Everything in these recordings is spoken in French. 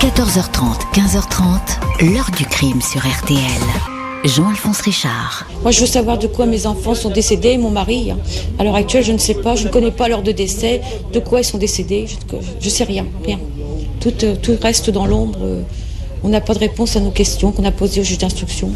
14h30, 15h30, l'heure du crime sur RTL. Jean-Alphonse Richard. Moi, je veux savoir de quoi mes enfants sont décédés, mon mari. À l'heure actuelle, je ne sais pas, je ne connais pas l'heure de décès, de quoi ils sont décédés, je ne sais rien, rien. Tout, euh, tout reste dans l'ombre. On n'a pas de réponse à nos questions qu'on a posées au juge d'instruction.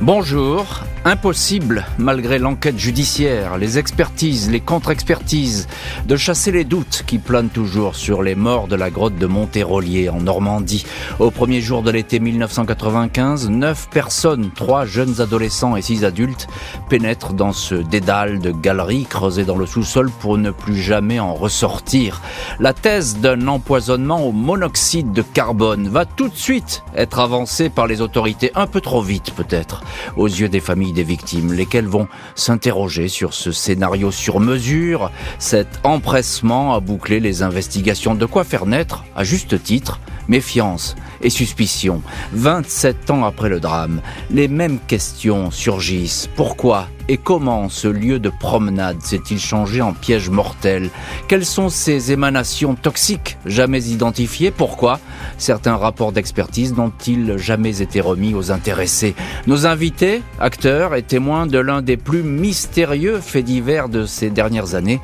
Bonjour. Impossible, malgré l'enquête judiciaire, les expertises, les contre-expertises, de chasser les doutes qui planent toujours sur les morts de la grotte de Monterolier en Normandie. Au premier jour de l'été 1995, neuf personnes, trois jeunes adolescents et six adultes, pénètrent dans ce dédale de galeries creusées dans le sous-sol pour ne plus jamais en ressortir. La thèse d'un empoisonnement au monoxyde de carbone va tout de suite être avancée par les autorités, un peu trop vite peut-être, aux yeux des familles des victimes, lesquelles vont s'interroger sur ce scénario sur mesure, cet empressement à boucler les investigations. De quoi faire naître, à juste titre, méfiance et suspicion. 27 ans après le drame, les mêmes questions surgissent. Pourquoi et comment ce lieu de promenade s'est-il changé en piège mortel? Quelles sont ces émanations toxiques jamais identifiées? Pourquoi Certains rapports d'expertise n'ont-ils jamais été remis aux intéressés? Nos invités, acteurs et témoins de l'un des plus mystérieux faits divers de ces dernières années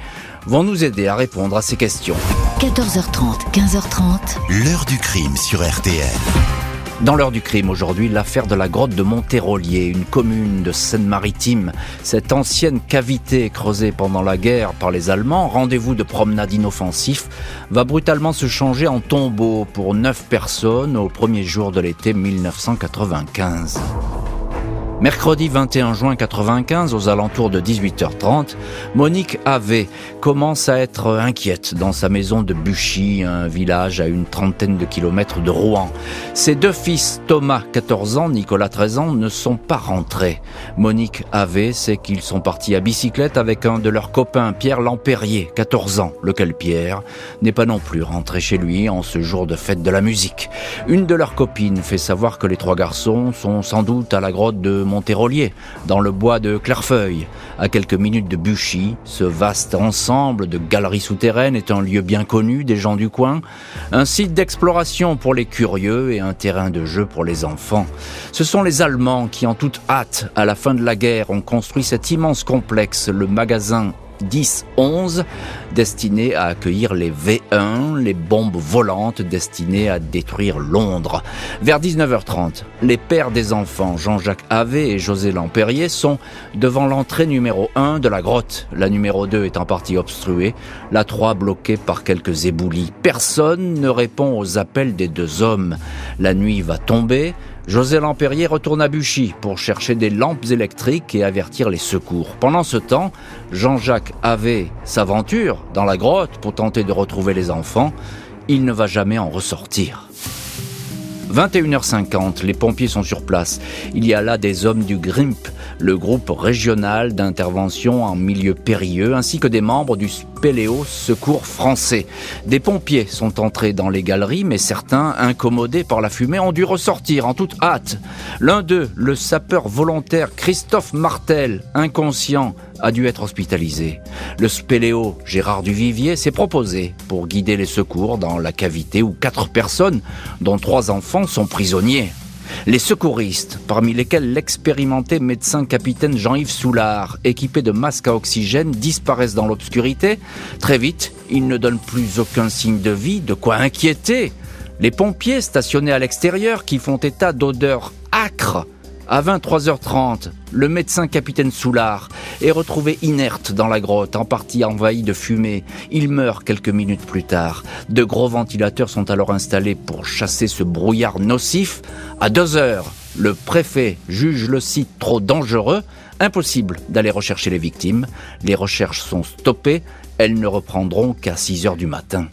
vont nous aider à répondre à ces questions. 14h30, 15h30. L'heure du crime sur RTL. Dans l'heure du crime aujourd'hui, l'affaire de la grotte de Monterolier, une commune de Seine-Maritime. Cette ancienne cavité creusée pendant la guerre par les Allemands, rendez-vous de promenade inoffensif, va brutalement se changer en tombeau pour neuf personnes au premier jour de l'été 1995. Mercredi 21 juin 95, aux alentours de 18h30, Monique Ave commence à être inquiète dans sa maison de Buchy, un village à une trentaine de kilomètres de Rouen. Ses deux fils, Thomas, 14 ans, Nicolas, 13 ans, ne sont pas rentrés. Monique Ave sait qu'ils sont partis à bicyclette avec un de leurs copains, Pierre Lampérier, 14 ans, lequel Pierre n'est pas non plus rentré chez lui en ce jour de fête de la musique. Une de leurs copines fait savoir que les trois garçons sont sans doute à la grotte de Monterolier, dans le bois de Clairefeuille. À quelques minutes de Buchy, ce vaste ensemble de galeries souterraines est un lieu bien connu des gens du coin, un site d'exploration pour les curieux et un terrain de jeu pour les enfants. Ce sont les Allemands qui, en toute hâte, à la fin de la guerre, ont construit cet immense complexe, le magasin 10-11 destiné à accueillir les V1, les bombes volantes destinées à détruire Londres. Vers 19h30, les pères des enfants, Jean-Jacques Havé et José Lampérier, sont devant l'entrée numéro 1 de la grotte, la numéro 2 est en partie obstruée, la 3 bloquée par quelques éboulis. Personne ne répond aux appels des deux hommes. La nuit va tomber, José Lampérier retourne à Buchy pour chercher des lampes électriques et avertir les secours. Pendant ce temps, Jean-Jacques avait s'aventure dans la grotte pour tenter de retrouver les enfants. Il ne va jamais en ressortir. 21h50, les pompiers sont sur place. Il y a là des hommes du GRIMP, le groupe régional d'intervention en milieu périlleux, ainsi que des membres du Spéléo Secours français. Des pompiers sont entrés dans les galeries, mais certains, incommodés par la fumée, ont dû ressortir en toute hâte. L'un d'eux, le sapeur volontaire Christophe Martel, inconscient, a dû être hospitalisé. Le spéléo Gérard Duvivier s'est proposé pour guider les secours dans la cavité où quatre personnes, dont trois enfants, sont prisonniers. Les secouristes, parmi lesquels l'expérimenté médecin capitaine Jean-Yves Soulard, équipé de masques à oxygène, disparaissent dans l'obscurité. Très vite, ils ne donnent plus aucun signe de vie, de quoi inquiéter. Les pompiers stationnés à l'extérieur qui font état d'odeurs âcres à 23h30, le médecin capitaine Soulard est retrouvé inerte dans la grotte, en partie envahi de fumée. Il meurt quelques minutes plus tard. De gros ventilateurs sont alors installés pour chasser ce brouillard nocif. À 2 heures, le préfet juge le site trop dangereux. Impossible d'aller rechercher les victimes. Les recherches sont stoppées. Elles ne reprendront qu'à 6 heures du matin.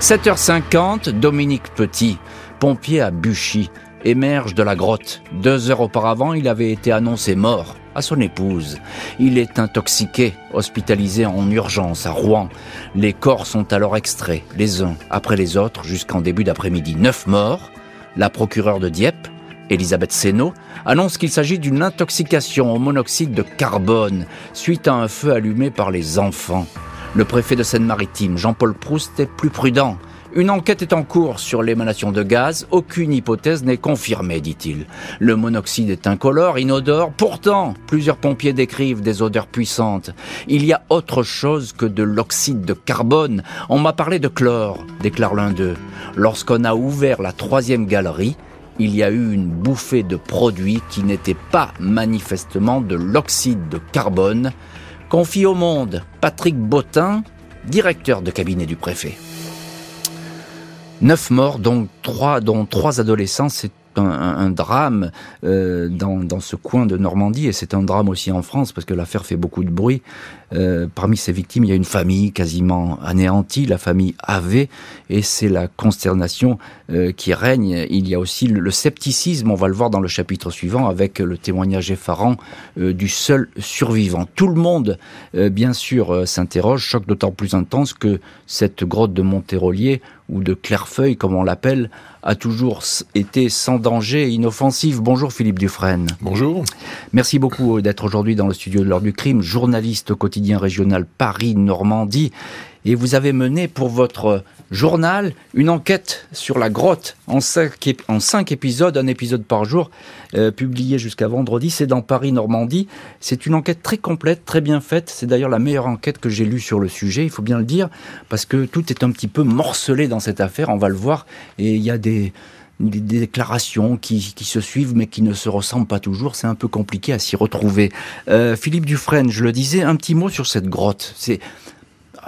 7h50, Dominique Petit, pompier à Buchy, émerge de la grotte. Deux heures auparavant, il avait été annoncé mort à son épouse. Il est intoxiqué, hospitalisé en urgence à Rouen. Les corps sont alors extraits, les uns après les autres, jusqu'en début d'après-midi. Neuf morts. La procureure de Dieppe, Elisabeth Seno, annonce qu'il s'agit d'une intoxication au monoxyde de carbone suite à un feu allumé par les enfants. Le préfet de Seine-Maritime, Jean-Paul Proust, est plus prudent. Une enquête est en cours sur l'émanation de gaz. Aucune hypothèse n'est confirmée, dit-il. Le monoxyde est incolore, inodore. Pourtant, plusieurs pompiers décrivent des odeurs puissantes. Il y a autre chose que de l'oxyde de carbone. On m'a parlé de chlore, déclare l'un d'eux. Lorsqu'on a ouvert la troisième galerie, il y a eu une bouffée de produits qui n'étaient pas manifestement de l'oxyde de carbone, confie au monde Patrick Bottin, directeur de cabinet du préfet. Neuf morts, dont trois, dont trois adolescents. C'est un, drame euh, dans, ce coin de Normandie et c'est un drame aussi en France parce que l'affaire fait beaucoup de bruit. Euh, parmi ces victimes, il y a une famille quasiment anéantie, la famille AV, et c'est la consternation euh, qui règne. Il y a aussi le, scepticisme, on va le voir dans le chapitre suivant, avec le témoignage effarant du seul survivant. Tout le monde, bien sûr, s'interroge, choc d'autant plus intense que cette grotte de Montérolier, ou de Clairefeuille, comme on l'appelle, a toujours été sans danger, inoffensif. Bonjour Philippe Dufresne. Bonjour. Merci beaucoup d'être aujourd'hui dans le studio de l'heure du crime, journaliste au régional Paris-Normandie. Et vous avez mené pour votre journal une enquête sur la grotte en cinq, en cinq épisodes, un épisode par jour, euh, publié jusqu'à vendredi. C'est dans Paris-Normandie. C'est une enquête très complète, très bien faite. C'est d'ailleurs la meilleure enquête que j'ai lue sur le sujet, il faut bien le dire, parce que tout est un petit peu morcelé dans cette affaire, on va le voir. Et il y a des des déclarations qui, se suivent mais qui ne se ressemblent pas toujours. C'est un peu compliqué à s'y retrouver. Euh, Philippe Dufresne, je le disais, un petit mot sur cette grotte. C'est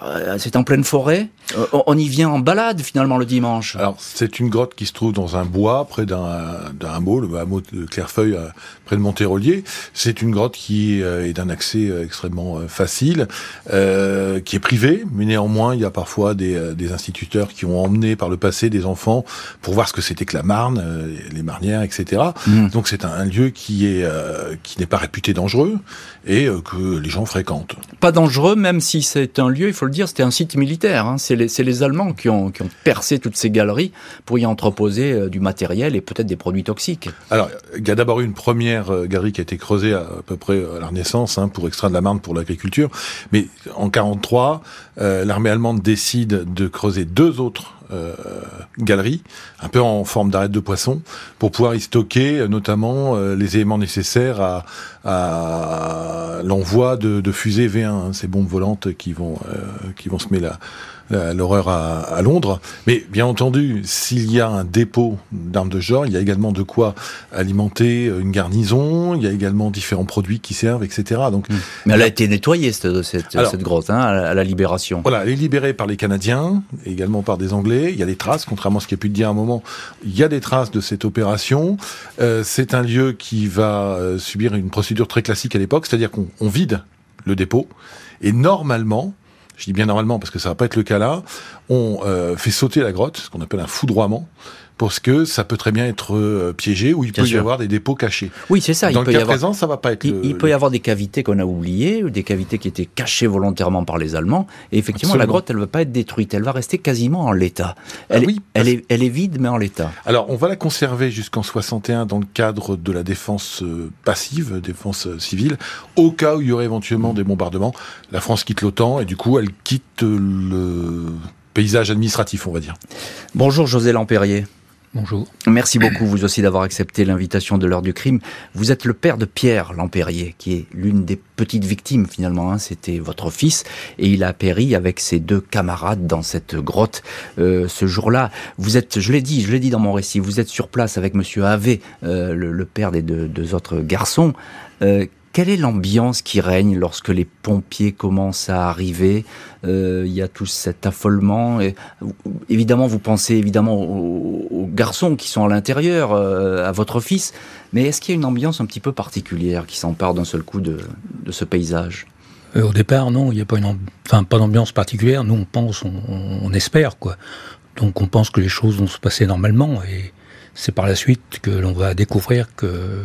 euh, c'est en pleine forêt? Euh, on y vient en balade finalement le dimanche. Alors c'est une grotte qui se trouve dans un bois près d'un hameau, le hameau de Clairefeuille euh, près de Montérolier. C'est une grotte qui est d'un accès extrêmement facile, euh, qui est privée, mais néanmoins il y a parfois des, des, instituteurs qui ont emmené par le passé des enfants pour voir ce que c'était que la Marne, les marnières, etc. Mmh. Donc c'est un, lieu qui est qui n'est pas réputé dangereux et que les gens fréquentent. Pas dangereux, même si c'est un lieu, il faut le dire, c'était un site militaire. Hein. C'est les, Allemands qui ont, percé toutes ces galeries pour y entreposer euh, du matériel et peut-être des produits toxiques. Alors, il y a d'abord eu une première euh, galerie qui a été creusée à, peu près à la Renaissance hein, pour extraire de la marne pour l'agriculture. Mais en 43, euh, l'armée allemande décide de creuser deux autres euh, galeries, un peu en forme d'arête de poisson, pour pouvoir y stocker notamment les éléments nécessaires à, l'envoi de, de, fusées V1, hein, ces bombes volantes qui vont qui vont semer la l'horreur à, à, Londres. Mais bien entendu, s'il y a un dépôt d'armes de genre, il y a également de quoi alimenter une garnison, il y a également différents produits qui servent, etc. Donc, mmh. Mais elle a été nettoyée, cette, cette, cette grotte, hein, à la libération. Voilà, elle est libérée par les Canadiens, également par des Anglais. Il y a des traces, contrairement à ce qui a pu te dire à un moment, il y a des traces de cette opération. Euh, c'est un lieu qui va euh, subir une procédure très classique à l'époque, c'est-à-dire qu'on vide le dépôt, et normalement, je dis bien normalement parce que ça va pas être le cas là, on euh, fait sauter la grotte, ce qu'on appelle un foudroiement, parce que ça peut très bien être euh, piégé ou il peut y avoir des dépôts cachés. Oui, c'est ça. Dans il le cas présent, ça va pas être. Il, peut y avoir des cavités qu'on a oubliées, ou des cavités qui étaient cachées volontairement par les Allemands. Et effectivement, la grotte, elle ne va pas être détruite. Elle va rester quasiment en l'état. Ah elle, oui, elle, est, elle est vide, mais en l'état. Alors, on va la conserver jusqu'en 61 dans le cadre de la défense euh, passive, défense euh, civile, au cas où il y aurait éventuellement des bombardements. La France quitte l'OTAN et du coup, elle quitte le paysage administratif, on va dire. Bonjour José Lampérier. Bonjour. Merci beaucoup, vous aussi, d'avoir accepté l'invitation de l'heure du crime. Vous êtes le père de Pierre Lampérier, qui est l'une des petites victimes, finalement. Hein. C'était votre fils, et il a péri avec ses deux camarades dans cette grotte euh, ce jour-là. Vous êtes, je l'ai dit, je l'ai dit dans mon récit, vous êtes sur place avec Monsieur Ave, euh, le, père des deux, autres garçons. Euh, quelle est l'ambiance qui règne lorsque les pompiers commencent à arriver? Euh, Il y a tout cet affolement. Évidemment, vous pensez évidemment aux, garçons qui sont à l'intérieur, euh, à votre fils. Mais est-ce qu'il y a une ambiance un petit peu particulière qui s'empare d'un seul coup de, ce paysage? Euh, Au départ, non, il n'y a pas une, enfin d'ambiance particulière. Nous, on pense, on, on, espère quoi. Donc, on pense que les choses vont se passer normalement et c'est par la suite que l'on va découvrir que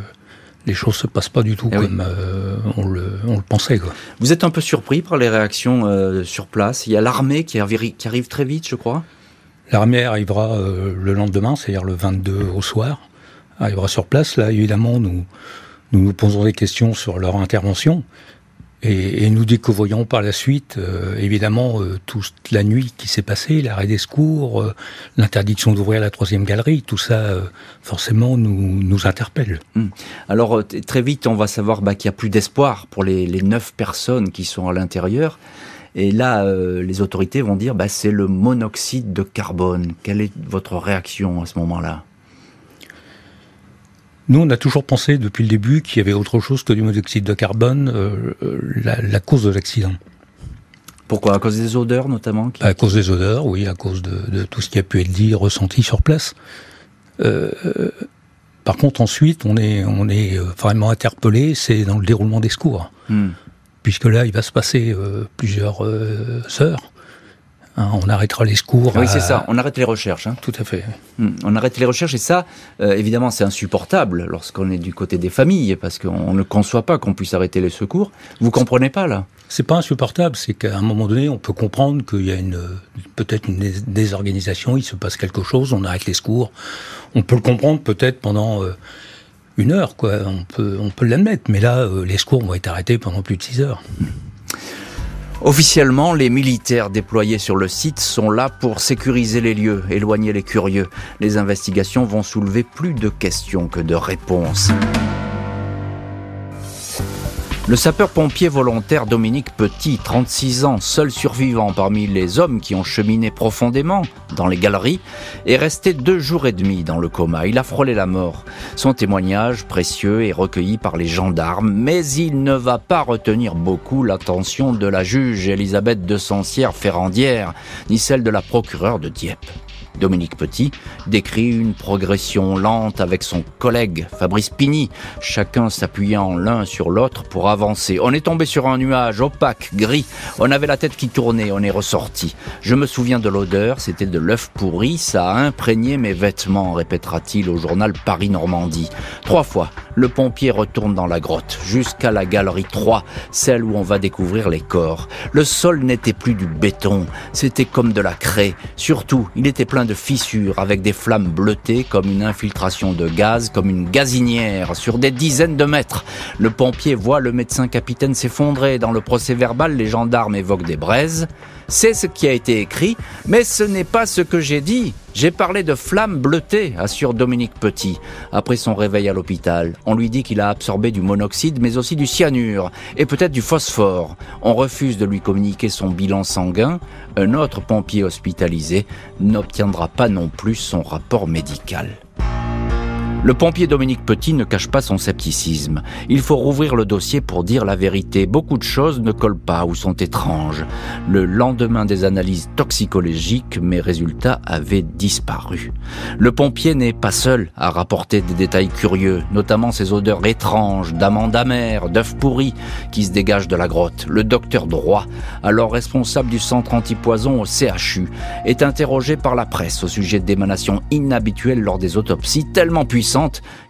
les choses se passent pas du tout eh comme euh, on, le, pensait. Quoi. Vous êtes un peu surpris par les réactions euh, sur place Il y a l'armée qui, qui, arrive très vite, je crois L'armée arrivera euh, le lendemain, c'est-à-dire le 22 au soir, arrivera sur place. Là, évidemment, nous, nous nous posons des questions sur leur intervention. Et, nous découvrions par la suite, euh, évidemment, euh, toute la nuit qui s'est passée, l'arrêt des secours, euh, l'interdiction d'ouvrir la troisième galerie, tout ça, forcément, nous, interpelle. Hmm. Alors, très vite, on va savoir bah, qu'il n'y a plus d'espoir pour les, neuf personnes qui sont à l'intérieur. Et là, les autorités vont dire, bah, c'est le monoxyde de carbone. Quelle est votre réaction à ce moment-là? Nous, on a toujours pensé depuis le début qu'il y avait autre chose que du monoxyde de carbone, euh, euh, la, cause de l'accident. Pourquoi? À cause des odeurs notamment À cause des odeurs, oui, à cause de, tout ce qui a pu être dit, ressenti sur place. Euh, par contre, ensuite, on est, on est vraiment interpellé, c'est dans le déroulement des secours. Hmm. Puisque là, il va se passer plusieurs heures Hein, on arrêtera les secours. Oui, c'est ça. On arrête les recherches. Hein. Tout à fait. Hmm. On arrête les recherches et ça, euh, évidemment, c'est insupportable lorsqu'on est du côté des familles parce qu'on ne conçoit pas qu'on puisse arrêter les secours. Vous comprenez pas là? C'est pas insupportable. C'est qu'à un moment donné, on peut comprendre qu'il y a une peut-être une désorganisation. Il se passe quelque chose. On arrête les secours. On peut le comprendre peut-être pendant. Euh, une heure, quoi. On peut, on peut l'admettre. Mais là, euh, les secours vont être arrêtés pendant plus de six heures. Officiellement, les militaires déployés sur le site sont là pour sécuriser les lieux, éloigner les curieux. Les investigations vont soulever plus de questions que de réponses. Le sapeur-pompier volontaire Dominique Petit, 36 ans, seul survivant parmi les hommes qui ont cheminé profondément dans les galeries, est resté deux jours et demi dans le coma. Il a frôlé la mort. Son témoignage, précieux, est recueilli par les gendarmes, mais il ne va pas retenir beaucoup l'attention de la juge Elisabeth de Sancière-Ferrandière, ni celle de la procureure de Dieppe. Dominique Petit décrit une progression lente avec son collègue Fabrice Pigny, chacun s'appuyant l'un sur l'autre pour avancer. On est tombé sur un nuage opaque, gris, on avait la tête qui tournait, on est ressorti. Je me souviens de l'odeur, c'était de l'œuf pourri, ça a imprégné mes vêtements, répétera-t-il au journal Paris-Normandie. Trois fois, le pompier retourne dans la grotte, jusqu'à la galerie 3, celle où on va découvrir les corps. Le sol n'était plus du béton, c'était comme de la craie. Surtout, il était plein de fissures avec des flammes bleutées comme une infiltration de gaz, comme une gazinière sur des dizaines de mètres. Le pompier voit le médecin capitaine s'effondrer. Dans le procès verbal, les gendarmes évoquent des braises. C'est ce qui a été écrit, mais ce n'est pas ce que j'ai dit. J'ai parlé de flammes bleutées, assure Dominique Petit. Après son réveil à l'hôpital, on lui dit qu'il a absorbé du monoxyde, mais aussi du cyanure, et peut-être du phosphore. On refuse de lui communiquer son bilan sanguin. Un autre pompier hospitalisé n'obtiendra pas non plus son rapport médical. Le pompier Dominique Petit ne cache pas son scepticisme. Il faut rouvrir le dossier pour dire la vérité. Beaucoup de choses ne collent pas ou sont étranges. Le lendemain des analyses toxicologiques, mes résultats avaient disparu. Le pompier n'est pas seul à rapporter des détails curieux, notamment ces odeurs étranges d'amandes amères, d'œufs pourris qui se dégagent de la grotte. Le docteur Droit, alors responsable du centre antipoison au CHU, est interrogé par la presse au sujet d'émanations inhabituelles lors des autopsies, tellement puissantes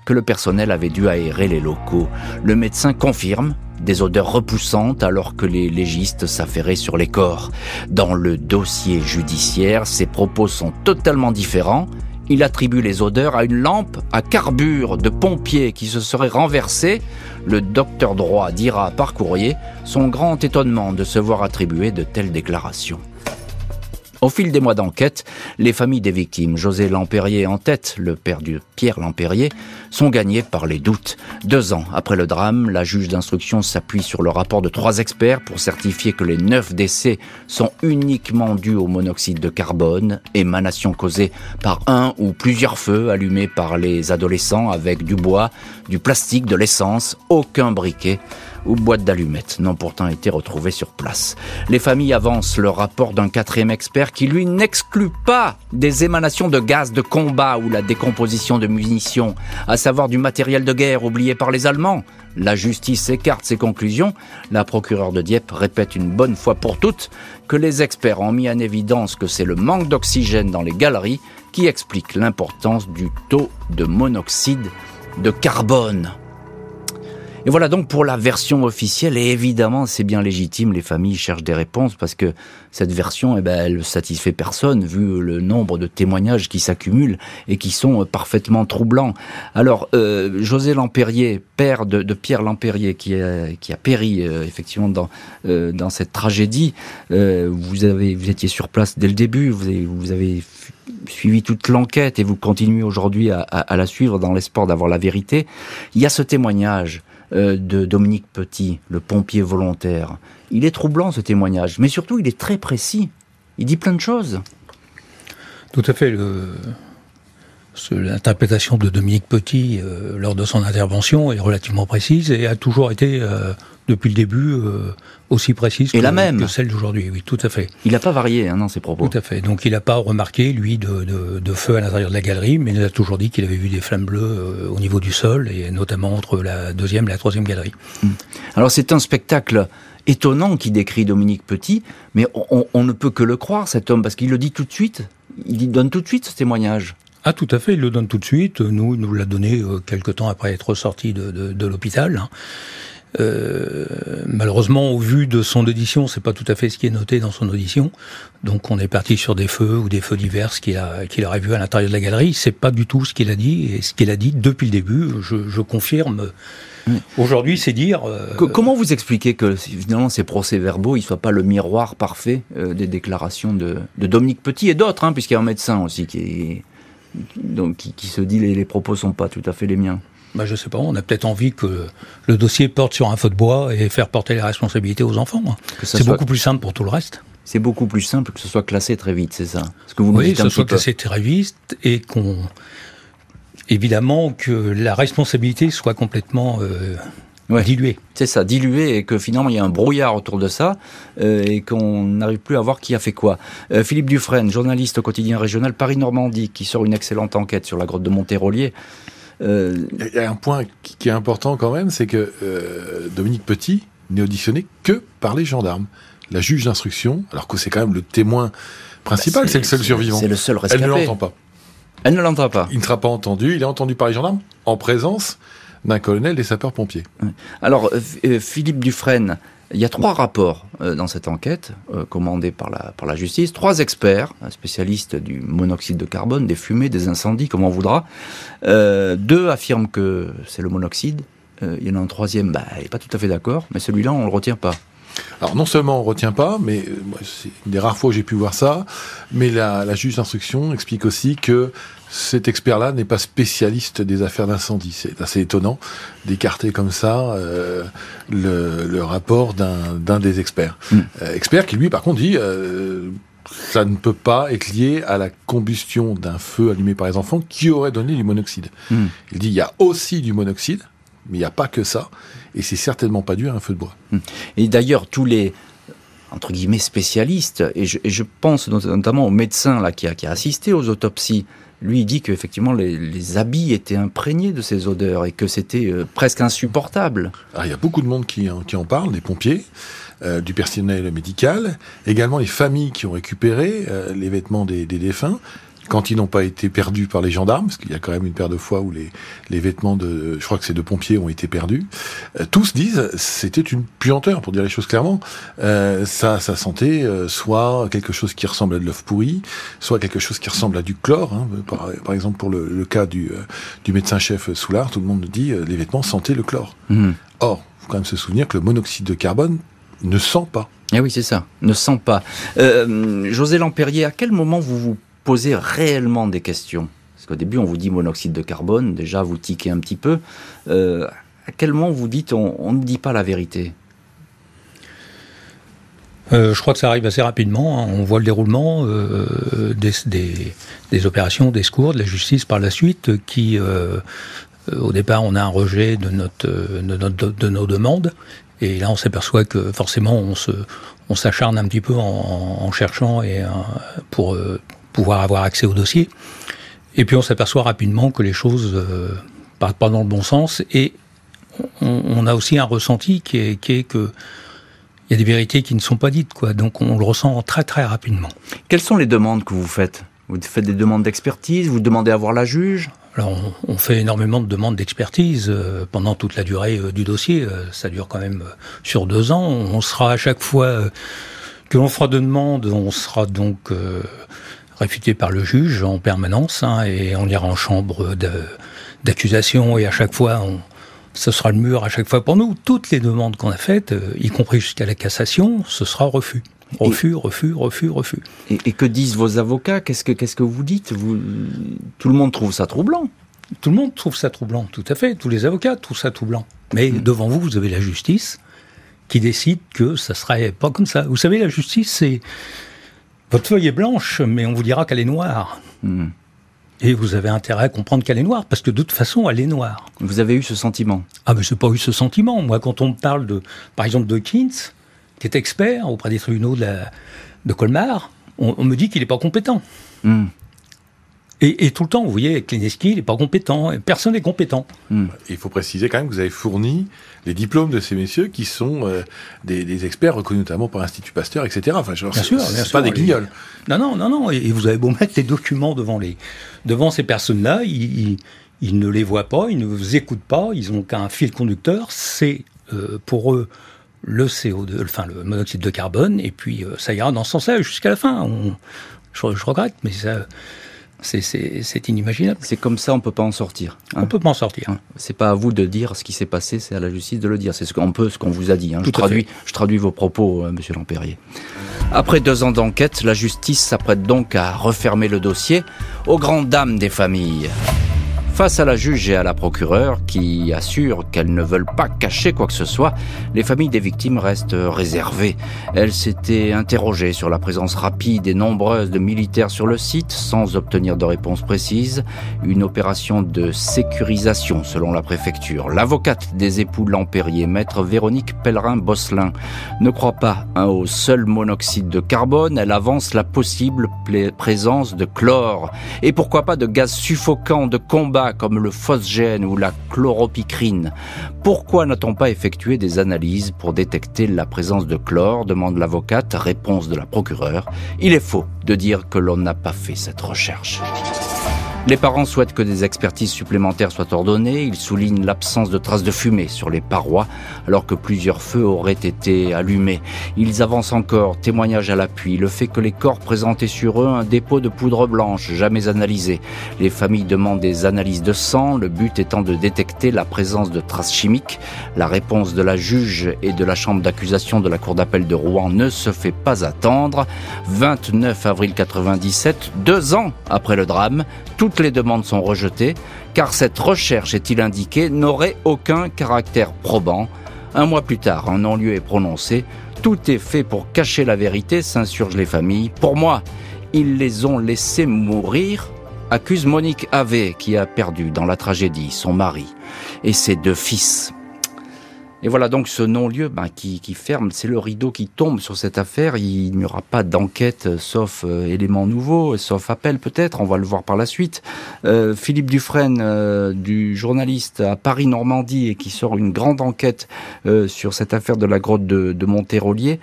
que le personnel avait dû aérer les locaux. Le médecin confirme des odeurs repoussantes alors que les légistes s'affairaient sur les corps. Dans le dossier judiciaire, ses propos sont totalement différents. Il attribue les odeurs à une lampe à carbure de pompier qui se serait renversée. Le docteur droit dira par courrier son grand étonnement de se voir attribuer de telles déclarations. Au fil des mois d'enquête, les familles des victimes, José Lampérier en tête, le père de Pierre Lampérier, sont gagnées par les doutes. Deux ans après le drame, la juge d'instruction s'appuie sur le rapport de trois experts pour certifier que les neuf décès sont uniquement dus au monoxyde de carbone, émanation causée par un ou plusieurs feux allumés par les adolescents avec du bois, du plastique, de l'essence, aucun briquet ou boîte d'allumettes n'ont pourtant été retrouvées sur place. Les familles avancent le rapport d'un quatrième expert qui, lui, n'exclut pas des émanations de gaz de combat ou la décomposition de munitions, à savoir du matériel de guerre oublié par les Allemands. La justice écarte ses conclusions. La procureure de Dieppe répète une bonne fois pour toutes que les experts ont mis en évidence que c'est le manque d'oxygène dans les galeries qui explique l'importance du taux de monoxyde de carbone. Et voilà donc pour la version officielle, et évidemment c'est bien légitime, les familles cherchent des réponses parce que cette version, eh ben, elle satisfait personne vu le nombre de témoignages qui s'accumulent et qui sont euh, parfaitement troublants. Alors euh, José Lampérier, père de, Pierre Lampérier, qui a, qui a péri euh, effectivement dans, dans cette tragédie, vous, avez, vous étiez sur place dès le début, vous avez, vous avez suivi toute l'enquête et vous continuez aujourd'hui à, à, la suivre dans l'espoir d'avoir la vérité. Il y a ce témoignage euh, de Dominique Petit, le pompier volontaire. Il est troublant ce témoignage, mais surtout il est très précis. Il dit plein de choses. Tout à fait. L'interprétation de Dominique Petit euh, lors de son intervention est relativement précise et a toujours été euh, depuis le début euh, aussi précise que, la même. que celle d'aujourd'hui. Oui, tout à fait. Il n'a pas varié hein, dans ses propos. Tout à fait. Donc il n'a pas remarqué, lui, de, feu à l'intérieur de la galerie, mais il a toujours dit qu'il avait vu des flammes bleues euh, au niveau du sol, et notamment entre la deuxième et la troisième galerie. Hmm. Alors c'est un spectacle étonnant qui décrit Dominique Petit, mais on, ne peut que le croire, cet homme, parce qu'il le dit tout de suite. Il donne tout de suite ce témoignage. Ah tout à fait, il le donne tout de suite. Nous, il nous l'a donné euh, quelque temps après être sorti de, de l'hôpital. Hein. Euh, malheureusement, au vu de son audition, c'est pas tout à fait ce qui est noté dans son audition. Donc, on est parti sur des feux ou des feux divers qu'il a qu'il aurait vu à l'intérieur de la galerie. C'est pas du tout ce qu'il a dit et ce qu'il a dit depuis le début. Je, je confirme. Aujourd'hui, c'est dire. Euh, comment vous expliquez que finalement ces procès-verbaux, ils soient pas le miroir parfait des déclarations de, de, Dominique Petit et d'autres, hein, puisqu'il y a un médecin aussi qui, donc, qui, qui se dit les, les propos sont pas tout à fait les miens bah, je sais pas, on a peut-être envie que le dossier porte sur un feu de bois et faire porter les responsabilités aux enfants. Hein. C'est beaucoup plus simple pour tout le reste. C'est beaucoup plus simple que ce soit classé très vite, c'est ça ce que vous Oui, que ce soit classé très vite et qu'on évidemment que la responsabilité soit complètement euh, diluée. C'est ça, diluée et que finalement il y a un brouillard autour de ça euh, et qu'on n'arrive plus à voir qui a fait quoi. Euh, Philippe Dufresne, journaliste au quotidien régional Paris-Normandie, qui sort une excellente enquête sur la grotte de Monterolier. Euh, il y a un point qui est important quand même, c'est que euh, Dominique Petit n'est auditionné que par les gendarmes. La juge d'instruction, alors que c'est quand même le témoin principal, bah, c'est le seul survivant. C'est le seul rescapé. Elle ne l'entend pas. Elle ne l'entend pas. Il ne sera pas entendu. Il est entendu par les gendarmes en présence d'un colonel des sapeurs-pompiers. Alors, euh, Philippe Dufresne, il y a trois rapports euh, dans cette enquête, euh, commandés par la, par la justice, trois experts, spécialistes du monoxyde de carbone, des fumées, des incendies, comme on voudra. Euh, deux affirment que c'est le monoxyde. il y en a un troisième, bah, il n'est pas tout à fait d'accord, mais celui-là, on ne le retient pas. Alors non seulement on ne retient pas, mais c'est une des rares fois où j'ai pu voir ça, mais la, la juge d'instruction explique aussi que cet expert-là n'est pas spécialiste des affaires d'incendie. C'est assez étonnant d'écarter comme ça euh, le, rapport d'un des experts. Mm. Euh, expert qui lui, par contre, dit euh, ça ne peut pas être lié à la combustion d'un feu allumé par les enfants qui aurait donné du monoxyde. Mm. Il dit il y a aussi du monoxyde, mais il n'y a pas que ça, et c'est certainement pas dû à un feu de bois. Mm. Et d'ailleurs, tous les entre guillemets spécialistes, et je, pense notamment au médecin là qui a, qui a assisté aux autopsies lui il dit qu'effectivement les, les, habits étaient imprégnés de ces odeurs et que c'était euh, presque insupportable. il y a beaucoup de monde qui, en parle, des pompiers. Euh, du personnel médical, également les familles qui ont récupéré euh, les vêtements des défunts, quand ils n'ont pas été perdus par les gendarmes, parce qu'il y a quand même une paire de fois où les, les vêtements de, je crois que c'est de pompiers ont été perdus, euh, tous disent c'était une puanteur, pour dire les choses clairement. Euh, ça, ça sentait euh, soit quelque chose qui ressemble à de l'œuf pourri, soit quelque chose qui ressemble à du chlore. Hein, par, par, exemple, pour le, le cas du, du médecin-chef Soulard, tout le monde dit les vêtements sentaient le chlore. Mmh. Or, faut quand même se souvenir que le monoxyde de carbone ne sent pas. Eh oui, c'est ça, ne sent pas. José Lampérier, à quel moment vous vous poser réellement des questions Parce qu'au début, on vous dit monoxyde de carbone, déjà vous tiquez un petit peu. Euh, à quel moment vous dites on, ne dit pas la vérité? Euh, je crois que ça arrive assez rapidement. Hein. On voit le déroulement euh, des, opérations, des secours, de la justice par la suite, qui, au départ, on a un rejet de, notre, de, nos demandes. Et là, on s'aperçoit que forcément, on se, on s'acharne un petit peu en, cherchant et pour pouvoir avoir accès au dossier. Et puis on s'aperçoit rapidement que les choses euh, partent pas dans le bon sens et on, a aussi un ressenti qui est, qui est que il y a des vérités qui ne sont pas dites, quoi. Donc on le ressent très très rapidement. Quelles sont les demandes que vous faites? Vous faites des demandes d'expertise? Vous demandez à voir la juge? Alors, on, fait énormément de demandes d'expertise euh, pendant toute la durée euh, du dossier. Euh, ça dure quand même sur deux ans. On sera à chaque fois que l'on fera de demandes, on sera donc réfuté par le juge en permanence hein, et on ira en chambre d'accusation et à chaque fois, on, ce sera le mur à chaque fois pour nous. Toutes les demandes qu'on a faites, y compris jusqu'à la cassation, ce sera refus. Refus, refus, refus, refus. Et, que disent vos avocats? Qu'est-ce que qu'est-ce que vous dites? Vous, Tout le monde trouve ça troublant. Tout le monde trouve ça troublant, tout à fait. Tous les avocats trouvent ça troublant. Mais mm. devant vous, vous avez la justice qui décide que ça serait pas comme ça. Vous savez, la justice, c'est votre feuille est blanche, mais on vous dira qu'elle est noire. Mm. Et vous avez intérêt à comprendre qu'elle est noire, parce que de toute façon, elle est noire. Vous avez eu ce sentiment? Ah, mais n'ai pas eu ce sentiment. Moi, quand on me parle de, par exemple, de qui est expert auprès des tribunaux de, de Colmar, on, me dit qu'il n'est pas compétent. Hmm. Et, tout le temps, vous voyez, Klineski, il n'est pas compétent. Personne n'est compétent. Hmm. Il faut préciser quand même que vous avez fourni les diplômes de ces messieurs qui sont euh, des, experts reconnus notamment par l'Institut Pasteur, etc. Enfin, bien sûr, bien pas des guignols. Non, non, non, non. Et, vous avez beau mettre les documents devant, les, devant ces personnes-là, ils, ne les voient pas, ils ne vous écoutent pas, ils n'ont qu'un fil conducteur. C'est euh, pour eux le CO2, enfin le monoxyde de carbone, et puis euh, ça ira dans ce sens-là jusqu'à la fin. je, regrette, mais ça, c'est inimaginable. C'est comme ça, on peut pas en sortir. Hein. On peut pas en sortir. Hein. C'est pas à vous de dire ce qui s'est passé, c'est à la justice de le dire. C'est ce qu'on peut, ce qu'on vous a dit. Hein. Je, traduis, je traduis vos propos, euh, Monsieur Lampérier. Après deux ans d'enquête, la justice s'apprête donc à refermer le dossier aux grandes dames des familles. Face à la juge et à la procureure qui assurent qu'elles ne veulent pas cacher quoi que ce soit, les familles des victimes restent réservées. Elles s'étaient interrogées sur la présence rapide et nombreuse de militaires sur le site sans obtenir de réponse précise. Une opération de sécurisation selon la préfecture. L'avocate des époux Lampérier, maître Véronique Pellerin-Bosselin, ne croit pas au seul monoxyde de carbone. Elle avance la possible présence de chlore. Et pourquoi pas de gaz suffocant de combat comme le phosgène ou la chloropicrine. Pourquoi n'a-t-on pas effectué des analyses pour détecter la présence de chlore demande l'avocate. Réponse de la procureure. Il est faux de dire que l'on n'a pas fait cette recherche. Les parents souhaitent que des expertises supplémentaires soient ordonnées. Ils soulignent l'absence de traces de fumée sur les parois alors que plusieurs feux auraient été allumés. Ils avancent encore, témoignage à l'appui, le fait que les corps présentaient sur eux un dépôt de poudre blanche jamais analysé. Les familles demandent des analyses de sang, le but étant de détecter la présence de traces chimiques. La réponse de la juge et de la chambre d'accusation de la cour d'appel de Rouen ne se fait pas attendre. 29 avril 97, deux ans après le drame, toutes les demandes sont rejetées, car cette recherche, est-il indiqué, n'aurait aucun caractère probant. Un mois plus tard, un non-lieu est prononcé. Tout est fait pour cacher la vérité, s'insurgent les familles. Pour moi, ils les ont laissés mourir, accuse Monique Ave, qui a perdu dans la tragédie son mari et ses deux fils. Et voilà donc ce non-lieu ben, qui, ferme, c'est le rideau qui tombe sur cette affaire. Il n'y aura pas d'enquête euh, sauf euh, éléments nouveaux, sauf appel peut-être, on va le voir par la suite. Euh, Philippe Dufresne, du journaliste à Paris-Normandie et qui sort une grande enquête sur cette affaire de la grotte de, Monterolier.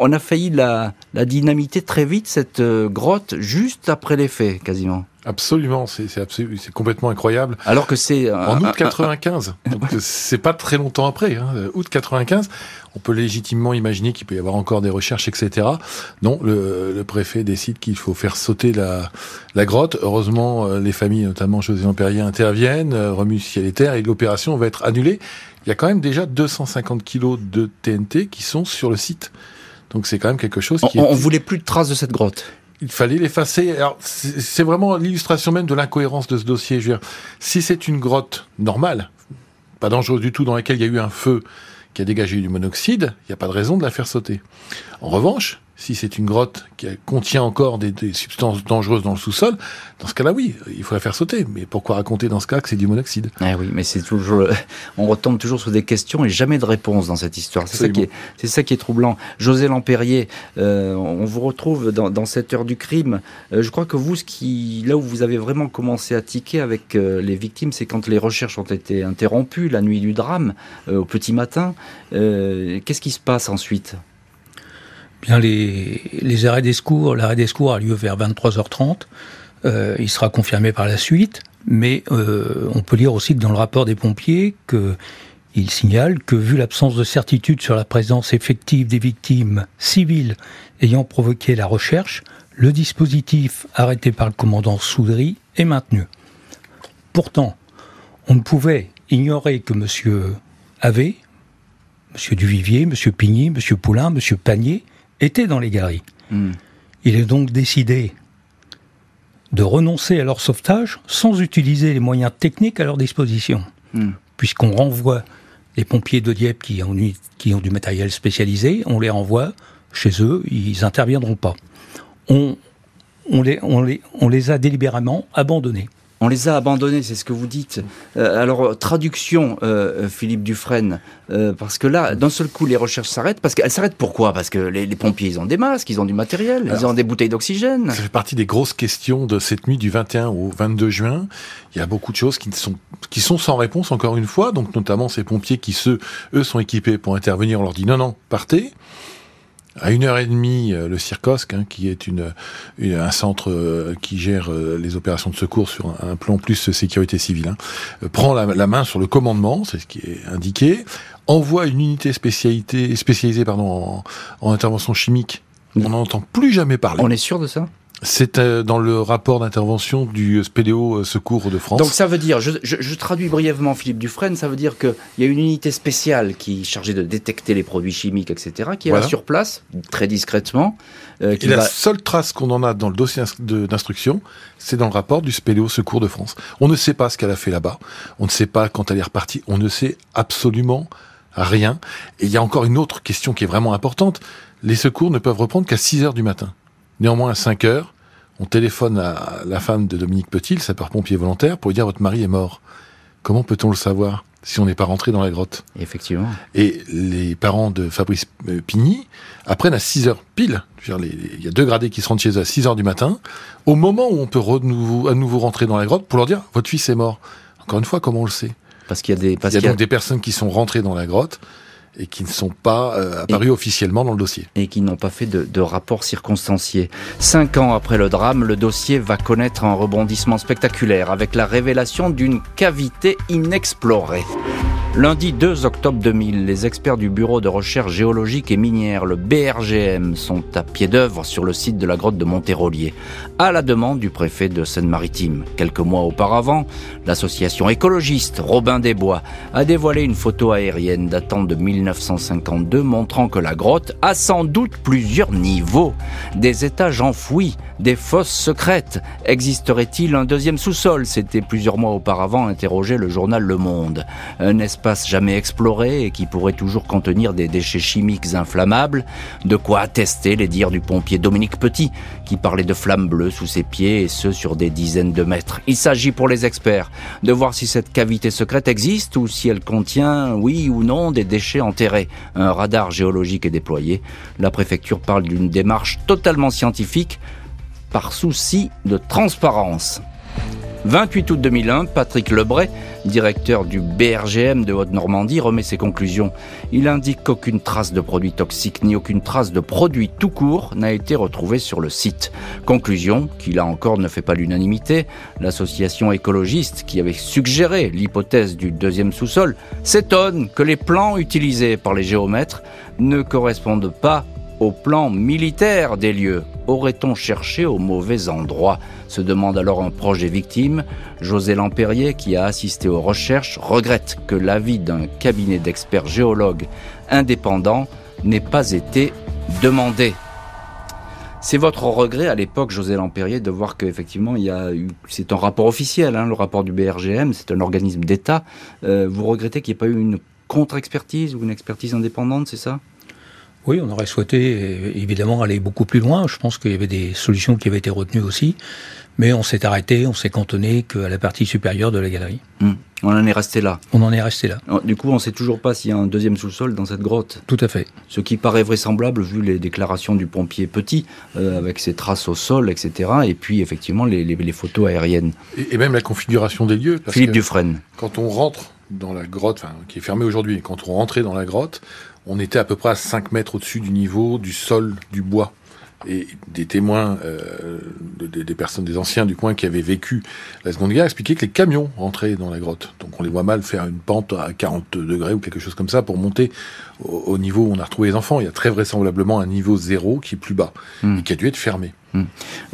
On a failli la, la dynamiter très vite, cette grotte, juste après les faits, quasiment. Absolument, c'est complètement incroyable. Alors que c'est en août 95, donc c'est pas très longtemps après. Hein, août 95, on peut légitimement imaginer qu'il peut y avoir encore des recherches, etc. Non, le, le préfet décide qu'il faut faire sauter la, la grotte. Heureusement, euh, les familles, notamment José Ampérier, interviennent, euh, remuent ciel et terre, et l'opération va être annulée. Il y a quand même déjà 250 kilos de TNT qui sont sur le site. Donc c'est quand même quelque chose qui. On, on voulait plus de traces de cette grotte il fallait l'effacer. Alors, c'est vraiment l'illustration même de l'incohérence de ce dossier. Si c'est une grotte normale, pas dangereuse du tout, dans laquelle il y a eu un feu qui a dégagé du monoxyde, il n'y a pas de raison de la faire sauter. En revanche, si c'est une grotte qui contient encore des, substances dangereuses dans le sous-sol, dans ce cas-là, oui, il faut la faire sauter. Mais pourquoi raconter dans ce cas que c'est du monoxyde? Ah Oui, mais c'est toujours, on retombe toujours sur des questions et jamais de réponse dans cette histoire. C'est ça qui est, c'est ça qui est troublant. José Lampérier, euh, on vous retrouve dans, cette heure du crime. Euh, je crois que vous, ce qui, là où vous avez vraiment commencé à tiquer avec euh, les victimes, c'est quand les recherches ont été interrompues la nuit du drame, au petit matin. Qu'est-ce qui se passe ensuite? Bien, les, arrêts des l'arrêt des secours a lieu vers 23h30. Euh, il sera confirmé par la suite. Mais euh, on peut lire aussi que dans le rapport des pompiers, que il signale que vu l'absence de certitude sur la présence effective des victimes civiles ayant provoqué la recherche, le dispositif arrêté par le commandant Soudry est maintenu. Pourtant, on ne pouvait ignorer que M. Ave, M. Duvivier, M. Pigny, M. Poulain, M. Panier étaient dans les galeries. Hmm. Il est donc décidé de renoncer à leur sauvetage sans utiliser les moyens techniques à leur disposition. Hmm. Puisqu'on renvoie les pompiers de Dieppe qui ont, qui ont du matériel spécialisé, on les renvoie chez eux, ils n'interviendront pas. On, on, les, on, les, on les a délibérément abandonnés. On les a abandonnés, c'est ce que vous dites. Euh, alors, traduction, euh, Philippe Dufresne, euh, parce que là, d'un seul coup, les recherches s'arrêtent. Parce qu'elles s'arrêtent pourquoi? Parce que les, pompiers, ils ont des masques, ils ont du matériel, ils ont des bouteilles d'oxygène. Ça fait partie des grosses questions de cette nuit du 21 au 22 juin. Il y a beaucoup de choses qui sont, qui sont sans réponse, encore une fois. Donc, notamment ces pompiers qui, ceux, eux, sont équipés pour intervenir. On leur dit non, non, partez. À une heure et demie, euh, le CIRCOSC, hein, qui est un centre euh, qui gère euh, les opérations de secours sur un, plan plus sécurité civile, hein, prend la, main sur le commandement, c'est ce qui est indiqué, envoie une unité spécialisée en intervention chimique. On n'en entend plus jamais parler. On est sûr de ça? C'est euh, dans le rapport d'intervention du Spéléo euh, Secours de France. Donc ça veut dire, je, traduis brièvement Philippe Dufresne, ça veut dire qu'il y a une unité spéciale qui est chargée de détecter les produits chimiques, etc., qui est là sur place, très discrètement. Euh, Et la seule trace qu'on en a dans le dossier d'instruction, c'est dans le rapport du Spéléo Secours de France. On ne sait pas ce qu'elle a fait là-bas, on ne sait pas quand elle est repartie, on ne sait absolument rien. Et il y a encore une autre question qui est vraiment importante, les secours ne peuvent reprendre qu'à 6 heures du matin. Néanmoins, à 5 heures, on téléphone à la femme de Dominique Petit, le sapeur-pompier volontaire, pour lui dire votre mari est mort. Comment peut-on le savoir si on n'est pas rentré dans la grotte? Effectivement. Et les parents de Fabrice euh, Pigny apprennent à 6 heures pile. Il y a deux gradés qui se rendent chez eux à 6 heures du matin, au moment où on peut à nouveau rentrer dans la grotte pour leur dire votre fils est mort. Encore une fois, comment on le sait? Parce qu'il y a des, parce il y a donc des personnes qui sont rentrées dans la grotte et qui ne sont pas euh, apparus officiellement dans le dossier. Et qui n'ont pas fait de, de, rapport circonstancié. Cinq ans après le drame, le dossier va connaître un rebondissement spectaculaire avec la révélation d'une cavité inexplorée. Lundi 2 octobre 2000, les experts du Bureau de recherche géologique et minière, le BRGM, sont à pied d'œuvre sur le site de la grotte de Monterolier, à la demande du préfet de Seine-Maritime. Quelques mois auparavant, l'association écologiste Robin des Bois a dévoilé une photo aérienne datant de 1952 montrant que la grotte a sans doute plusieurs niveaux, des étages enfouis, des fosses secrètes. Existerait-il un deuxième sous-sol? C'était plusieurs mois auparavant interrogé le journal Le Monde. Jamais exploré et qui pourrait toujours contenir des déchets chimiques inflammables, de quoi attester les dires du pompier Dominique Petit, qui parlait de flammes bleues sous ses pieds et ce sur des dizaines de mètres. Il s'agit pour les experts de voir si cette cavité secrète existe ou si elle contient, oui ou non, des déchets enterrés. Un radar géologique est déployé. La préfecture parle d'une démarche totalement scientifique par souci de transparence. 28 août 2001, Patrick Lebray, directeur du BRGM de Haute-Normandie, remet ses conclusions. Il indique qu'aucune trace de produits toxiques ni aucune trace de produits tout court n'a été retrouvée sur le site. Conclusion qui là encore ne fait pas l'unanimité. L'association écologiste qui avait suggéré l'hypothèse du deuxième sous-sol s'étonne que les plans utilisés par les géomètres ne correspondent pas au plan militaire des lieux. Aurait-on cherché au mauvais endroit se demande alors un proche des victimes. José Lampérier, qui a assisté aux recherches, regrette que l'avis d'un cabinet d'experts géologues indépendants n'ait pas été demandé. C'est votre regret à l'époque, José Lampérier, de voir qu'effectivement, il y a eu, c'est un rapport officiel, hein, le rapport du BRGM, c'est un organisme d'État. Euh, vous regrettez qu'il n'y ait pas eu une contre-expertise ou une expertise indépendante, c'est ça? Oui, on aurait souhaité évidemment aller beaucoup plus loin. Je pense qu'il y avait des solutions qui avaient été retenues aussi. Mais on s'est arrêté, on s'est cantonné qu'à la partie supérieure de la galerie. Hmm. On en est resté là. On en est resté là. Du coup, on ne sait toujours pas s'il y a un deuxième sous-sol dans cette grotte. Tout à fait. Ce qui paraît vraisemblable vu les déclarations du pompier petit, euh, avec ses traces au sol, etc. Et puis effectivement les, les, photos aériennes. Et, même la configuration des lieux. Philippe Dufresne. Quand on rentre dans la grotte, qui est fermée aujourd'hui, quand on rentrait dans la grotte, on était à peu près à 5 mètres au-dessus du niveau du sol du bois et des témoins, euh, des personnes, des anciens du coin qui avaient vécu la Seconde Guerre, expliquaient que les camions rentraient dans la grotte. Donc on les voit mal faire une pente à 40 degrés ou quelque chose comme ça pour monter au, niveau où on a retrouvé les enfants. Il y a très vraisemblablement un niveau zéro qui est plus bas hmm. et qui a dû être fermé. Hmm.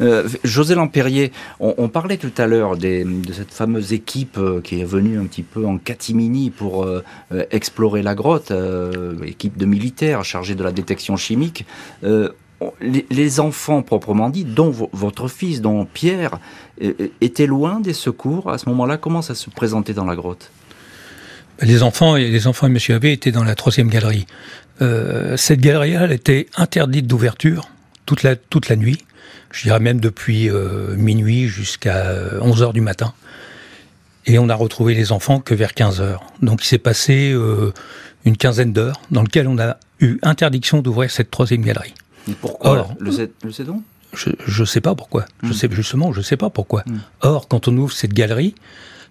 Euh, José Lampérier, on, parlait tout à l'heure de cette fameuse équipe euh, qui est venue un petit peu en catimini pour euh, explorer la grotte, équipe de militaires chargés de la détection chimique. Les, enfants proprement dit, dont votre fils, dont Pierre, étaient loin des secours à ce moment-là. Comment ça se présentait dans la grotte les enfants et les enfants et Monsieur Abbé étaient dans la troisième galerie. cette galerie elle était interdite d'ouverture toute la toute la nuit je dirais même depuis euh, minuit jusqu'à 11 euh, heures du matin. Et on a retrouvé les enfants que vers 15 heures. Donc il s'est passé euh, une quinzaine d'heures dans lesquelles on a eu interdiction d'ouvrir cette troisième galerie. Et pourquoi Le, sait-on je ne sais pas pourquoi. Je hmm. sais justement, je sais pas pourquoi. Hmm. Or, quand on ouvre cette galerie,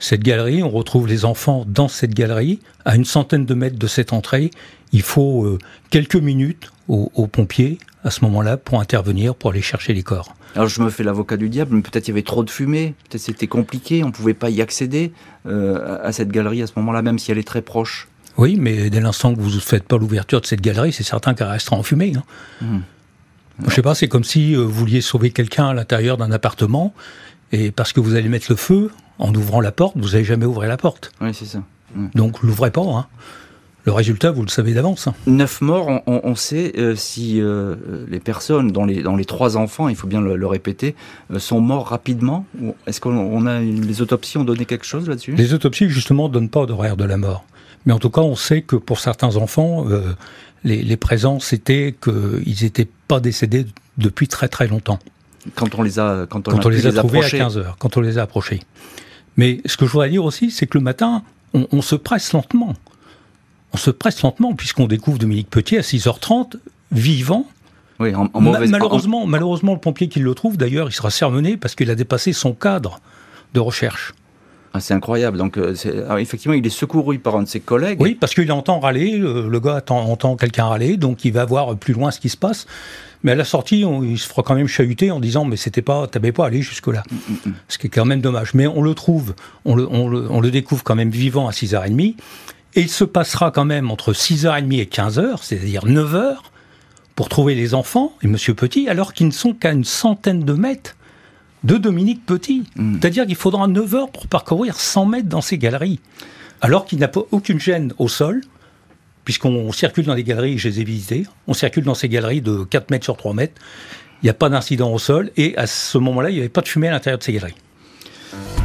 cette galerie, on retrouve les enfants dans cette galerie, à une centaine de mètres de cette entrée. Il faut quelques minutes aux pompiers à ce moment-là pour intervenir, pour aller chercher les corps. Alors je me fais l'avocat du diable, mais peut-être il y avait trop de fumée, peut-être c'était compliqué, on ne pouvait pas y accéder euh, à cette galerie à ce moment-là, même si elle est très proche. Oui, mais dès l'instant que vous ne faites pas l'ouverture de cette galerie, c'est certain qu'elle restera en fumée. Hein. Hmm. Je sais pas, c'est comme si euh, vous vouliez sauver quelqu'un à l'intérieur d'un appartement, et parce que vous allez mettre le feu, en ouvrant la porte, vous n'allez jamais ouvrir la porte. Oui, c'est ça. Hmm. Donc l'ouvrez pas. Hein. Le résultat, vous le savez d'avance. Neuf morts, on, sait euh, si euh, les personnes, dont les, dans les trois enfants, il faut bien le, répéter, euh, sont morts rapidement Est-ce qu'on a les autopsies ont donné quelque chose là-dessus? Les autopsies, justement, ne donnent pas d'horaire de la mort. Mais en tout cas, on sait que pour certains enfants, les, les, présents, c'était qu'ils n'étaient pas décédés depuis très très longtemps. Quand on les a, quand on, les a trouvés à 15 heures, quand on les a approchés. Mais ce que je voudrais dire aussi, c'est que le matin, on se presse lentement on se presse lentement, puisqu'on découvre Dominique Petit à 6h30, vivant. Oui, en, mauvaise... malheureusement, malheureusement, le pompier qui le trouve, d'ailleurs, il sera sermonné parce qu'il a dépassé son cadre de recherche. Ah, c'est incroyable. Donc, euh, ah, effectivement, il est secouru par un de ses collègues. Oui, parce qu'il entend râler, euh, le gars entend, quelqu'un râler, donc il va voir plus loin ce qui se passe. Mais à la sortie, il se fera quand même chahuter en disant mais c'était pas, t'avais pas allé jusque là, mm, mm, mm. ce qui est quand même dommage. Mais on le trouve, on le, on le, on le découvre quand même vivant à 6h30. Et il se passera quand même entre 6h30 et 15h, c'est-à-dire 9h, pour trouver les enfants et Monsieur Petit, alors qu'ils ne sont qu'à une centaine de mètres de Dominique Petit. Hmm. C'est-à-dire qu'il faudra 9 heures pour parcourir 100 mètres dans ces galeries. Alors qu'il n'a pas aucune gêne au sol, puisqu'on circule dans les galeries, je les ai visitées, on circule dans ces galeries de 4 mètres sur 3 mètres, il n'y a pas d'incident au sol, et à ce moment-là, il n'y avait pas de fumée à l'intérieur de ces galeries.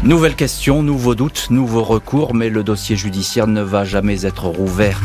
Nouvelle question, nouveaux doutes, nouveaux recours, mais le dossier judiciaire ne va jamais être rouvert.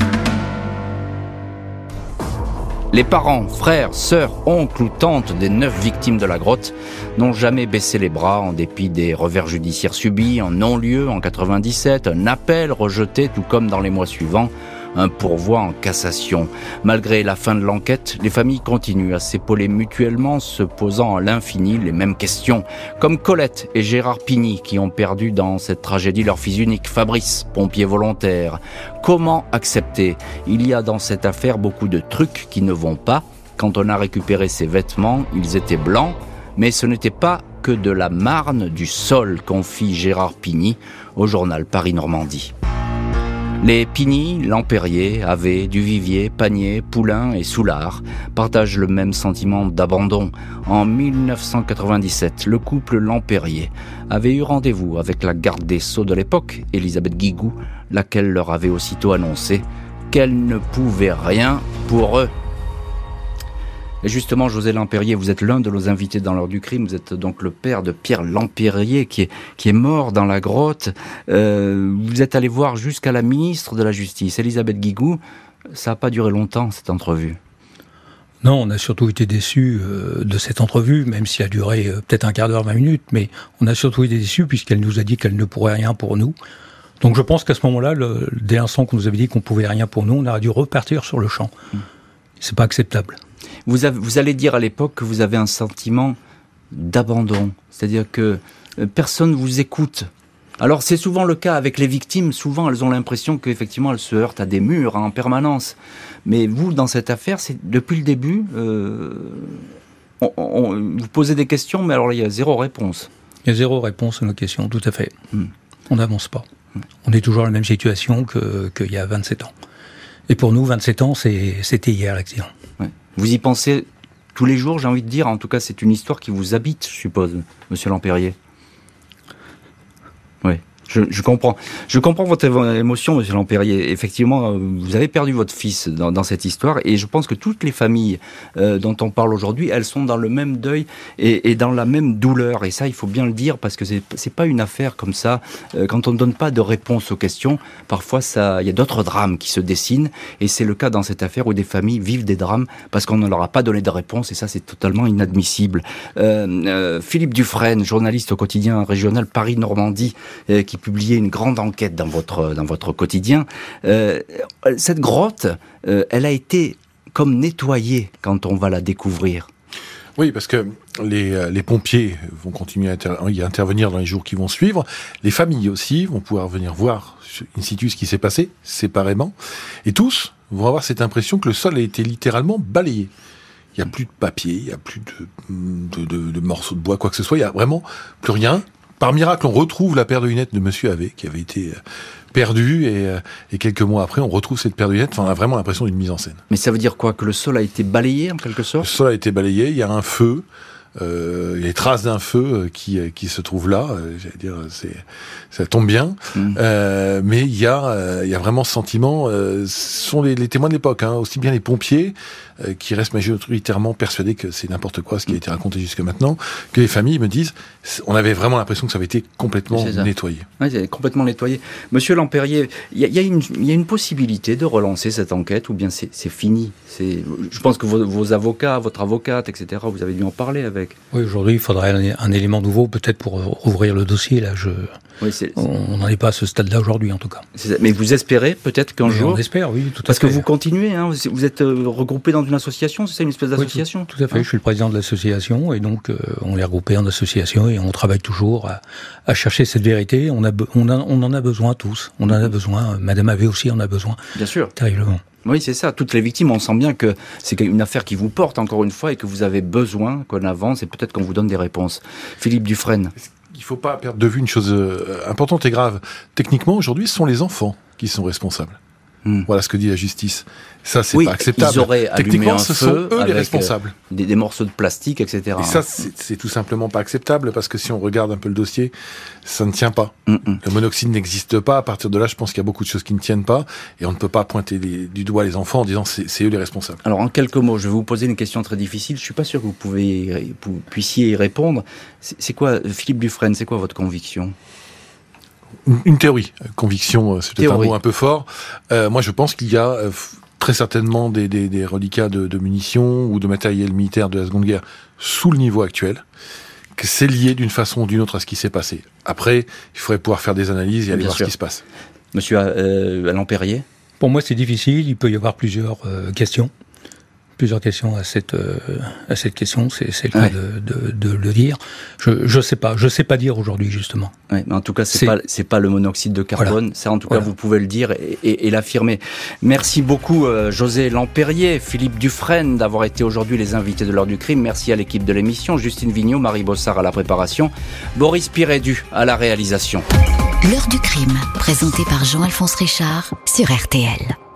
Les parents, frères, sœurs, oncles ou tantes des neuf victimes de la grotte n'ont jamais baissé les bras en dépit des revers judiciaires subis, en non-lieu en 97, un appel rejeté tout comme dans les mois suivants, un pourvoi en cassation. Malgré la fin de l'enquête, les familles continuent à s'épauler mutuellement, se posant à l'infini les mêmes questions, comme Colette et Gérard Pigny qui ont perdu dans cette tragédie leur fils unique, Fabrice, pompier volontaire. Comment accepter? Il y a dans cette affaire beaucoup de trucs qui ne vont pas. Quand on a récupéré ses vêtements, ils étaient blancs, mais ce n'était pas que de la marne du sol, confie Gérard Pigny au journal Paris-Normandie. Les Pigny, Lampérier, Ave, Duvivier, Panier, Poulain et Soulard partagent le même sentiment d'abandon. En 1997, le couple Lampérier avait eu rendez-vous avec la garde des Sceaux de l'époque, Elisabeth Guigou, laquelle leur avait aussitôt annoncé qu'elle ne pouvait rien pour eux. Et justement, José Lampérier, vous êtes l'un de nos invités dans l'heure du crime. Vous êtes donc le père de Pierre Lampérier qui est, qui est mort dans la grotte. Euh, vous êtes allé voir jusqu'à la ministre de la Justice, Elisabeth Guigou. Ça n'a pas duré longtemps, cette entrevue. Non, on a surtout été déçus euh, de cette entrevue, même si elle a duré euh, peut-être un quart d'heure, vingt minutes, mais on a surtout été déçus puisqu'elle nous a dit qu'elle ne pourrait rien pour nous. Donc je pense qu'à ce moment-là, dès l'instant qu'on nous avait dit qu'on pouvait rien pour nous, on aurait dû repartir sur le champ. Mm. C'est pas acceptable. Vous, vous allez dire à l'époque que vous avez un sentiment d'abandon, c'est-à-dire que euh, personne vous écoute. Alors c'est souvent le cas avec les victimes, souvent elles ont l'impression qu'effectivement elles se heurtent à des murs hein, en permanence. Mais vous, dans cette affaire, c'est depuis le début, euh, vous posez des questions, mais alors il y a zéro réponse. Il y a zéro réponse à nos questions, tout à fait. Hmm. On n'avance pas. Hmm. On est toujours dans la même situation qu'il y a 27 ans. Et pour nous, 27 ans, c'était hier l'accident. Vous y pensez tous les jours, j'ai envie de dire. En tout cas, c'est une histoire qui vous habite, je suppose, Monsieur Lampérier. Oui. Je, comprends. Je comprends votre émotion, Monsieur Lampérier. Effectivement, euh, vous avez perdu votre fils dans, cette histoire, et je pense que toutes les familles euh, dont on parle aujourd'hui, elles sont dans le même deuil et, dans la même douleur. Et ça, il faut bien le dire parce que c'est pas une affaire comme ça. Euh, quand on ne donne pas de réponse aux questions, parfois ça, il y a d'autres drames qui se dessinent, et c'est le cas dans cette affaire où des familles vivent des drames parce qu'on ne leur a pas donné de réponse, et ça, c'est totalement inadmissible. Philippe Dufresne, journaliste au quotidien régional Paris-Normandie, qui publié une grande enquête dans votre, dans votre quotidien. Euh, cette grotte, euh, elle a été comme nettoyée quand on va la découvrir. Oui, parce que les, euh, les pompiers vont continuer à y intervenir dans les jours qui vont suivre. Les familles aussi vont pouvoir venir voir in situ ce qui s'est passé séparément. Et tous vont avoir cette impression que le sol a été littéralement balayé. Il n'y a plus de papier, il n'y a plus de, de, de, morceaux de bois, quoi que ce soit. Il n'y a vraiment plus rien par miracle, on retrouve la paire de lunettes de Monsieur Ave, qui avait été euh, perdue, euh, et, quelques mois après, on retrouve cette paire de lunettes. Enfin, on a vraiment l'impression d'une mise en scène. Mais ça veut dire quoi? Que le sol a été balayé, en quelque sorte? Le sol a été balayé, il y a un feu, euh, les traces d'un feu euh, qui, euh, qui se trouve là. J'allais dire, c'est, ça tombe bien. Mm. Euh, mais il y a, il y a vraiment ce sentiment. ce sont les, les témoins de l'époque, hein, aussi bien les pompiers qui restent majoritairement persuadés que c'est n'importe quoi ce qui a été raconté jusque maintenant, que les familles me disent, on avait vraiment l'impression que ça avait été complètement nettoyé. Oui, complètement nettoyé. Monsieur Lampérier, il y a, y, a y a, une possibilité de relancer cette enquête ou bien c'est, fini? Je pense que vos, vos avocats, votre avocate, etc. Vous avez dû en parler avec oui, aujourd'hui, il faudrait un, élément nouveau, peut-être pour rouvrir le dossier. Là, je, on n'en est pas à ce stade-là aujourd'hui, en tout cas. Mais vous espérez peut-être qu'un jour. On espère, oui, tout à Parce que vous continuez, hein, vous êtes euh, regroupé dans une association, c'est ça, une espèce d'association tout, à fait, hein je suis le président de l'association, et donc euh, on est regroupé en association, et on travaille toujours à, chercher cette vérité. On, a, on, on en a besoin tous. On en a besoin. Madame avait aussi en a besoin. Bien sûr. Terriblement. Oui, c'est ça. Toutes les victimes, on sent bien que c'est une affaire qui vous porte, encore une fois, et que vous avez besoin qu'on avance et peut-être qu'on vous donne des réponses. Philippe Dufresne. Il ne faut pas perdre de vue une chose euh, importante et grave? Techniquement, aujourd'hui, ce sont les enfants qui sont responsables. Hmm. Voilà ce que dit la justice. Ça, c'est pas acceptable. Ils auraient Techniquement, un ce sont eux les responsables. Euh, des, morceaux de plastique, etc. Et ça, c'est tout simplement pas acceptable parce que si on regarde un peu le dossier, ça ne tient pas. Hmm, hmm. Le monoxyde n'existe pas. À partir de là, je pense qu'il y a beaucoup de choses qui ne tiennent pas et on ne peut pas pointer du doigt les enfants en disant c'est eux les responsables. Alors, en quelques mots, je vais vous poser une question très difficile. Je suis pas sûr que vous, pouvez, vous puissiez y répondre. C'est quoi, Philippe Dufresne, c'est quoi votre conviction? Une théorie. Conviction, euh, c'est peut-être un mot un peu fort. Euh, moi, je pense qu'il y a euh, très certainement des, des, reliquats de, munitions ou de matériel militaire de la Seconde Guerre sous le niveau actuel, que c'est lié d'une façon ou d'une autre à ce qui s'est passé. Après, il faudrait pouvoir faire des analyses et aller voir ce qui se passe. Monsieur Alain Perrier? Pour moi, c'est difficile. Il peut y avoir plusieurs questions plusieurs questions à cette euh, à cette question. C'est le cas de, de, le dire. Je je sais pas. Je sais pas dire aujourd'hui justement. mais en tout cas, c'est pas c'est pas le monoxyde de carbone. Ça, en tout cas, vous pouvez le dire et, l'affirmer. Merci beaucoup, euh, José Lampérier, Philippe Dufresne, d'avoir été aujourd'hui les invités de l'heure du crime. Merci à l'équipe de l'émission, Justine Vignot, Marie Bossard à la préparation, Boris Pirédu à la réalisation. L'heure du crime, présenté par Jean-Alphonse Richard sur RTL.